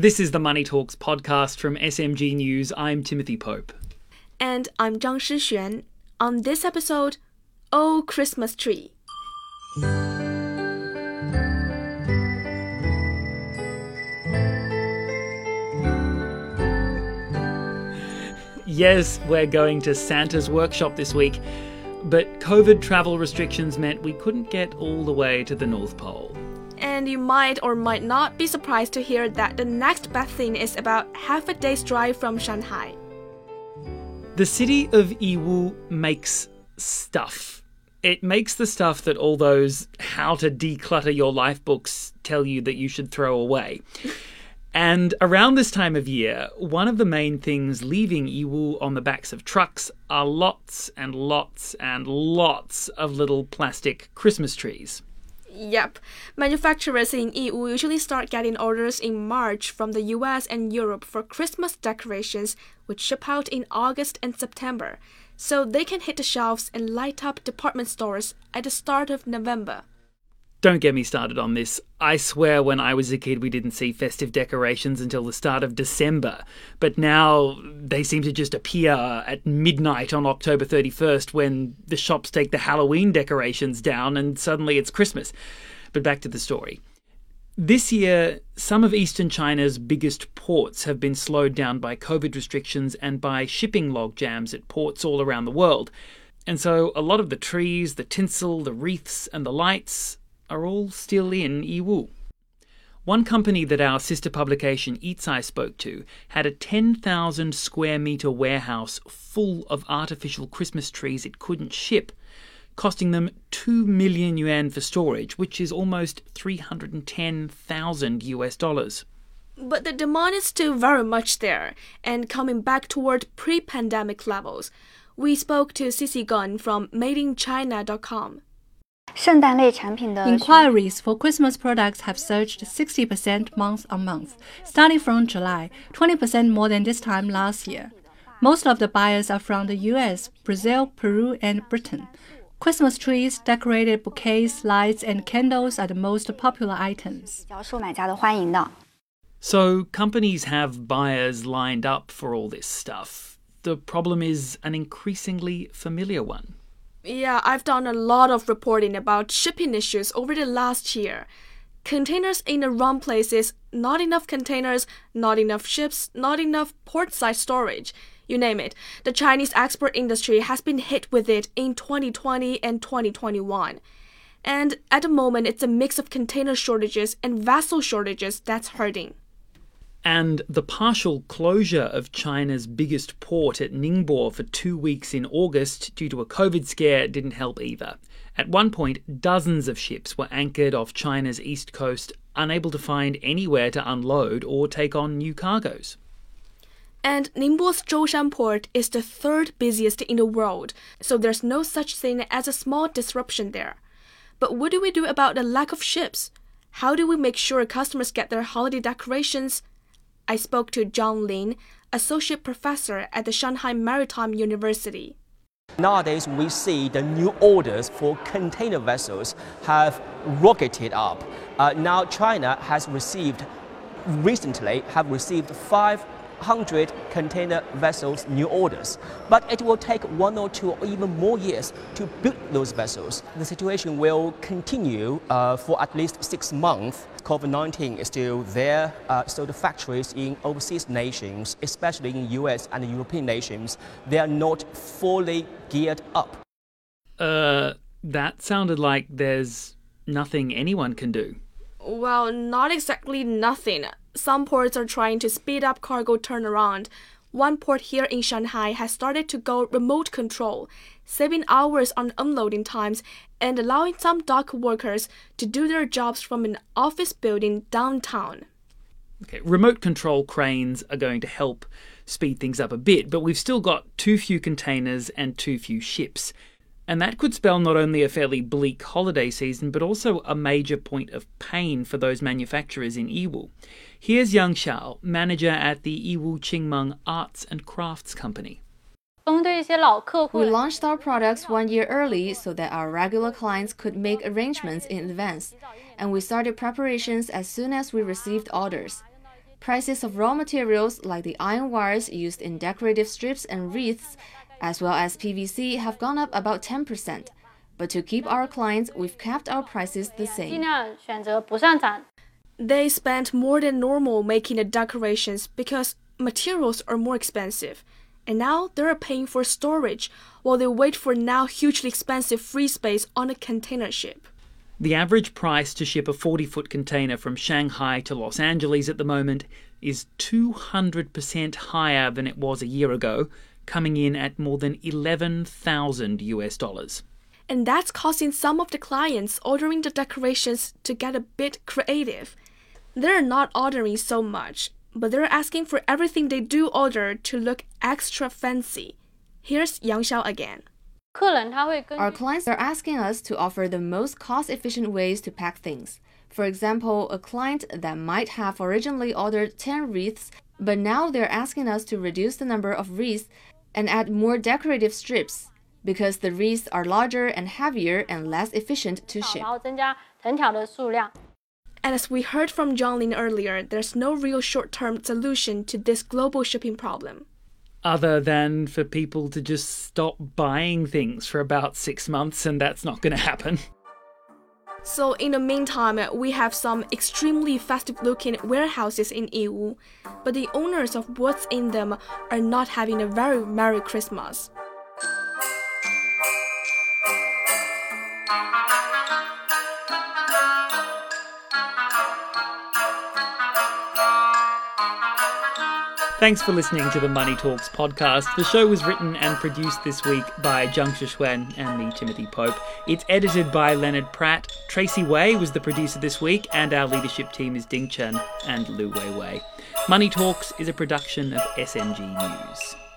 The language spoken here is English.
This is the Money Talks podcast from SMG News. I'm Timothy Pope. And I'm Zhang Shixuan. On this episode, Oh Christmas Tree. Yes, we're going to Santa's workshop this week, but COVID travel restrictions meant we couldn't get all the way to the North Pole. And you might or might not be surprised to hear that the next best thing is about half a day's drive from Shanghai. The city of Yiwu makes stuff. It makes the stuff that all those how to declutter your life books tell you that you should throw away. And around this time of year, one of the main things leaving Yiwu on the backs of trucks are lots and lots and lots of little plastic Christmas trees. Yep. Manufacturers in Yiwu usually start getting orders in March from the US and Europe for Christmas decorations, which ship out in August and September, so they can hit the shelves and light up department stores at the start of November. Don't get me started on this. I swear when I was a kid we didn't see festive decorations until the start of December, but now they seem to just appear at midnight on October 31st when the shops take the Halloween decorations down and suddenly it's Christmas. But back to the story. This year, some of eastern China's biggest ports have been slowed down by COVID restrictions and by shipping logjams at ports all around the world. And so a lot of the trees, the tinsel, the wreaths, and the lights are all still in Yiwu. One company that our sister publication Yicai spoke to had a 10,000 square metre warehouse full of artificial Christmas trees it couldn't ship, costing them 2 million yuan for storage, which is almost 310,000 US dollars. But the demand is still very much there and coming back toward pre pandemic levels. We spoke to Cici Gun from MadeInChina.com. Inquiries for Christmas products have surged 60% month on month, starting from July, 20% more than this time last year. Most of the buyers are from the US, Brazil, Peru, and Britain. Christmas trees, decorated bouquets, lights, and candles are the most popular items. So, companies have buyers lined up for all this stuff. The problem is an increasingly familiar one. Yeah, I've done a lot of reporting about shipping issues over the last year. Containers in the wrong places, not enough containers, not enough ships, not enough portside storage. You name it. The Chinese export industry has been hit with it in 2020 and 2021. And at the moment, it's a mix of container shortages and vessel shortages that's hurting. And the partial closure of China's biggest port at Ningbo for two weeks in August due to a COVID scare didn't help either. At one point, dozens of ships were anchored off China's east coast, unable to find anywhere to unload or take on new cargoes. And Ningbo's Zhoushan port is the third busiest in the world, so there's no such thing as a small disruption there. But what do we do about the lack of ships? How do we make sure customers get their holiday decorations, I spoke to John Lin, associate professor at the Shanghai Maritime University. Nowadays, we see the new orders for container vessels have rocketed up. Uh, now, China has received recently have received 500 container vessels new orders. But it will take one or two or even more years to build those vessels. The situation will continue uh, for at least six months. COVID-19 is still there, uh, so the factories in overseas nations, especially in US and European nations, they are not fully geared up. Uh, that sounded like there's nothing anyone can do. Well, not exactly nothing. Some ports are trying to speed up cargo turnaround. One port here in Shanghai has started to go remote control, saving hours on unloading times and allowing some dock workers to do their jobs from an office building downtown. Okay, remote control cranes are going to help speed things up a bit, but we've still got too few containers and too few ships. And that could spell not only a fairly bleak holiday season, but also a major point of pain for those manufacturers in Yiwu. Here's Yang Xiao, manager at the Yiwu Qingmeng Arts and Crafts Company. We launched our products one year early so that our regular clients could make arrangements in advance, and we started preparations as soon as we received orders. prices of raw materials like the iron wires used in decorative strips and wreaths, as well as PVC, have gone up about 10%. But to keep our clients, we've kept our prices the same. They spent more than normal making the decorations because materials are more expensive. And now they're paying for storage while they wait for now hugely expensive free space on a container ship. The average price to ship a 40 foot container from Shanghai to Los Angeles at the moment is 200% higher than it was a year ago, coming in at more than 11,000 US dollars. And that's causing some of the clients ordering the decorations to get a bit creative. They're not ordering so much, but they're asking for everything they do order to look extra fancy. Here's Yang Xiao again. Our clients are asking us to offer the most cost efficient ways to pack things. For example, a client that might have originally ordered 10 wreaths, but now they're asking us to reduce the number of wreaths and add more decorative strips because the wreaths are larger and heavier and less efficient to ship. And as we heard from John Lin earlier, there's no real short term solution to this global shipping problem other than for people to just stop buying things for about six months, and that's not going to happen. So, in the meantime, we have some extremely festive looking warehouses in Yiwu, but the owners of what's in them are not having a very Merry Christmas. Thanks for listening to the Money Talks podcast. The show was written and produced this week by Zhang Shixuan and me, Timothy Pope. It's edited by Leonard Pratt. Tracy Wei was the producer this week, and our leadership team is Ding Chen and Lu Wei Wei. Money Talks is a production of SMG News.